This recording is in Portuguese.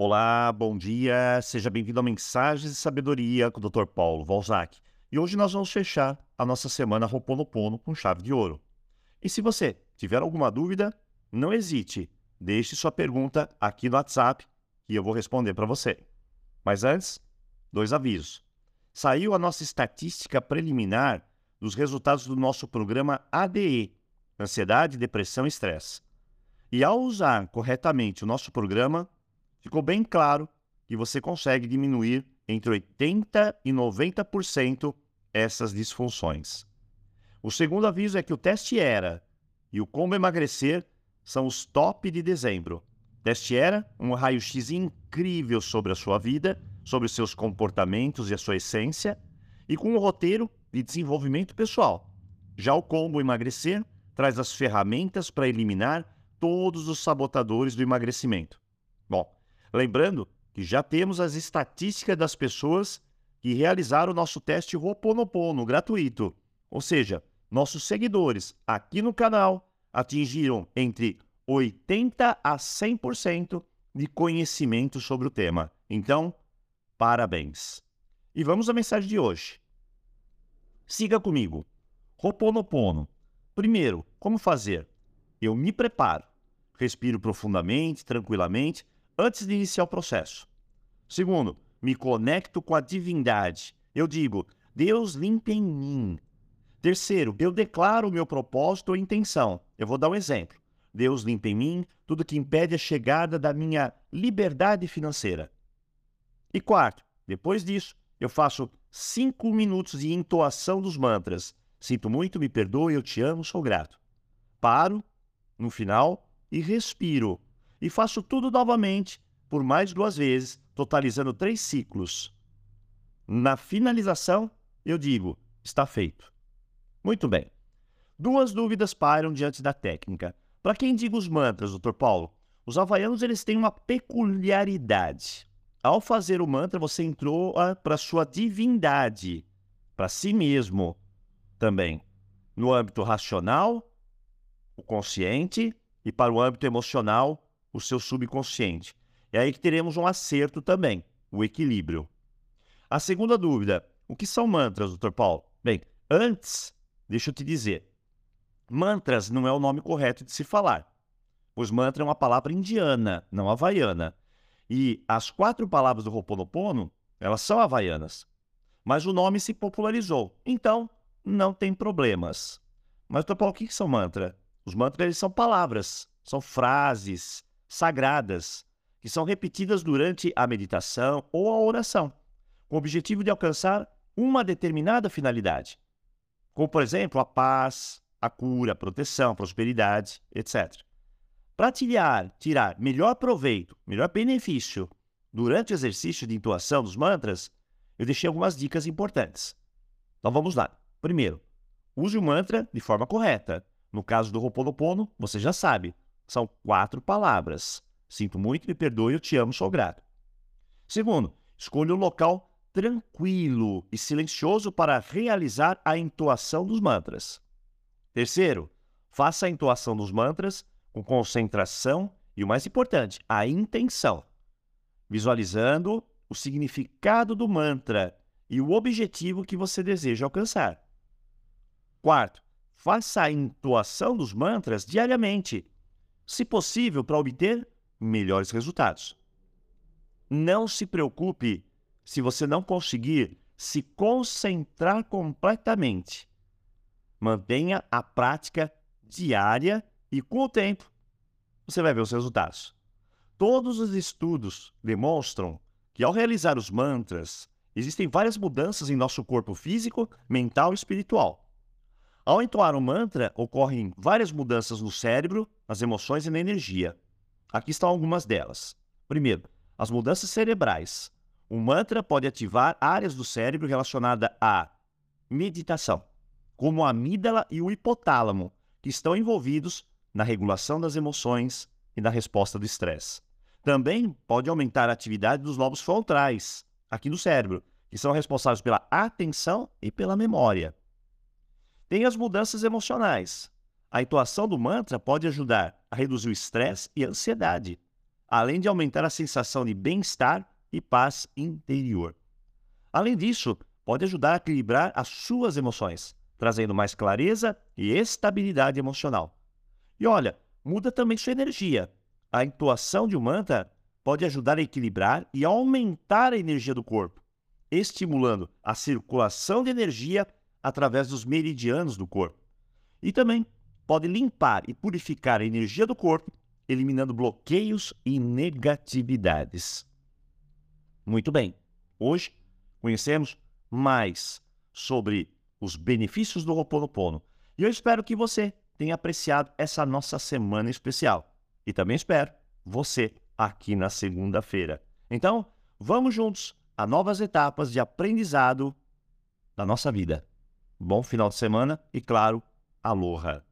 Olá, bom dia, seja bem-vindo a Mensagens de Sabedoria com o Dr. Paulo Valzac. E hoje nós vamos fechar a nossa semana Roponopono com chave de ouro. E se você tiver alguma dúvida, não hesite, deixe sua pergunta aqui no WhatsApp e eu vou responder para você. Mas antes, dois avisos. Saiu a nossa estatística preliminar dos resultados do nosso programa ADE, Ansiedade, Depressão e Estresse. E ao usar corretamente o nosso programa, ficou bem claro que você consegue diminuir entre 80% e 90% essas disfunções. O segundo aviso é que o teste ERA e o Como Emagrecer são os top de dezembro. Teste ERA, um raio-x incrível sobre a sua vida, sobre os seus comportamentos e a sua essência, e com um roteiro de desenvolvimento pessoal. Já o Combo Emagrecer traz as ferramentas para eliminar todos os sabotadores do emagrecimento. Bom, Lembrando que já temos as estatísticas das pessoas que realizaram o nosso teste Roponopono gratuito. Ou seja, nossos seguidores aqui no canal atingiram entre 80 a 100% de conhecimento sobre o tema. Então, parabéns. E vamos à mensagem de hoje. Siga comigo. Roponopono. Primeiro, como fazer? Eu me preparo. Respiro profundamente, tranquilamente antes de iniciar o processo. Segundo, me conecto com a divindade. Eu digo, Deus limpa em mim. Terceiro, eu declaro o meu propósito ou intenção. Eu vou dar um exemplo. Deus limpa em mim tudo que impede a chegada da minha liberdade financeira. E quarto, depois disso, eu faço cinco minutos de entoação dos mantras. Sinto muito, me perdoe, eu te amo, sou grato. Paro no final e respiro e faço tudo novamente por mais duas vezes, totalizando três ciclos. Na finalização, eu digo: está feito. Muito bem. Duas dúvidas pairam diante da técnica. Para quem diga os mantras, Dr. Paulo, os havaianos eles têm uma peculiaridade. Ao fazer o mantra, você entrou para sua divindade, para si mesmo também. No âmbito racional, o consciente, e para o âmbito emocional, o seu subconsciente. É aí que teremos um acerto também, o equilíbrio. A segunda dúvida: o que são mantras, Dr. Paulo? Bem, antes, deixa eu te dizer: mantras não é o nome correto de se falar, pois mantra é uma palavra indiana, não havaiana. E as quatro palavras do Ho'oponopono, elas são havaianas. Mas o nome se popularizou, então não tem problemas. Mas, Dr. Paulo, o que são mantras? Os mantras eles são palavras, são frases, sagradas, que são repetidas durante a meditação ou a oração, com o objetivo de alcançar uma determinada finalidade, como, por exemplo, a paz, a cura, a proteção, a prosperidade, etc. Para tirar, tirar melhor proveito, melhor benefício durante o exercício de intuação dos mantras, eu deixei algumas dicas importantes. Então vamos lá. Primeiro, use o mantra de forma correta. No caso do Ho'oponopono, você já sabe, são quatro palavras. Sinto muito, me perdoe, eu te amo, sou grato. Segundo, escolha um local tranquilo e silencioso para realizar a entoação dos mantras. Terceiro, faça a entoação dos mantras com concentração e, o mais importante, a intenção, visualizando o significado do mantra e o objetivo que você deseja alcançar. Quarto, faça a entoação dos mantras diariamente se possível, para obter melhores resultados. Não se preocupe se você não conseguir se concentrar completamente. Mantenha a prática diária e, com o tempo, você vai ver os resultados. Todos os estudos demonstram que, ao realizar os mantras, existem várias mudanças em nosso corpo físico, mental e espiritual. Ao entoar um mantra, ocorrem várias mudanças no cérebro, nas emoções e na energia. Aqui estão algumas delas. Primeiro, as mudanças cerebrais. O mantra pode ativar áreas do cérebro relacionadas à meditação, como a amígdala e o hipotálamo, que estão envolvidos na regulação das emoções e na resposta do estresse. Também pode aumentar a atividade dos lobos frontais, aqui no cérebro, que são responsáveis pela atenção e pela memória. Tem as mudanças emocionais. A intuação do mantra pode ajudar a reduzir o estresse e a ansiedade. além de aumentar a sensação de bem-estar e paz interior. Além disso, pode ajudar a equilibrar as suas emoções, trazendo mais clareza e estabilidade emocional. E olha, muda também sua energia. A entoação de um mantra pode ajudar a equilibrar e aumentar a energia do corpo, estimulando a circulação de energia através dos meridianos do corpo. E também pode limpar e purificar a energia do corpo, eliminando bloqueios e negatividades. Muito bem, hoje conhecemos mais sobre os benefícios do Ho'oponopono e eu espero que você tenha apreciado essa nossa semana especial. E também espero você aqui na segunda-feira. Então, vamos juntos a novas etapas de aprendizado da nossa vida. Bom final de semana e, claro, aloha!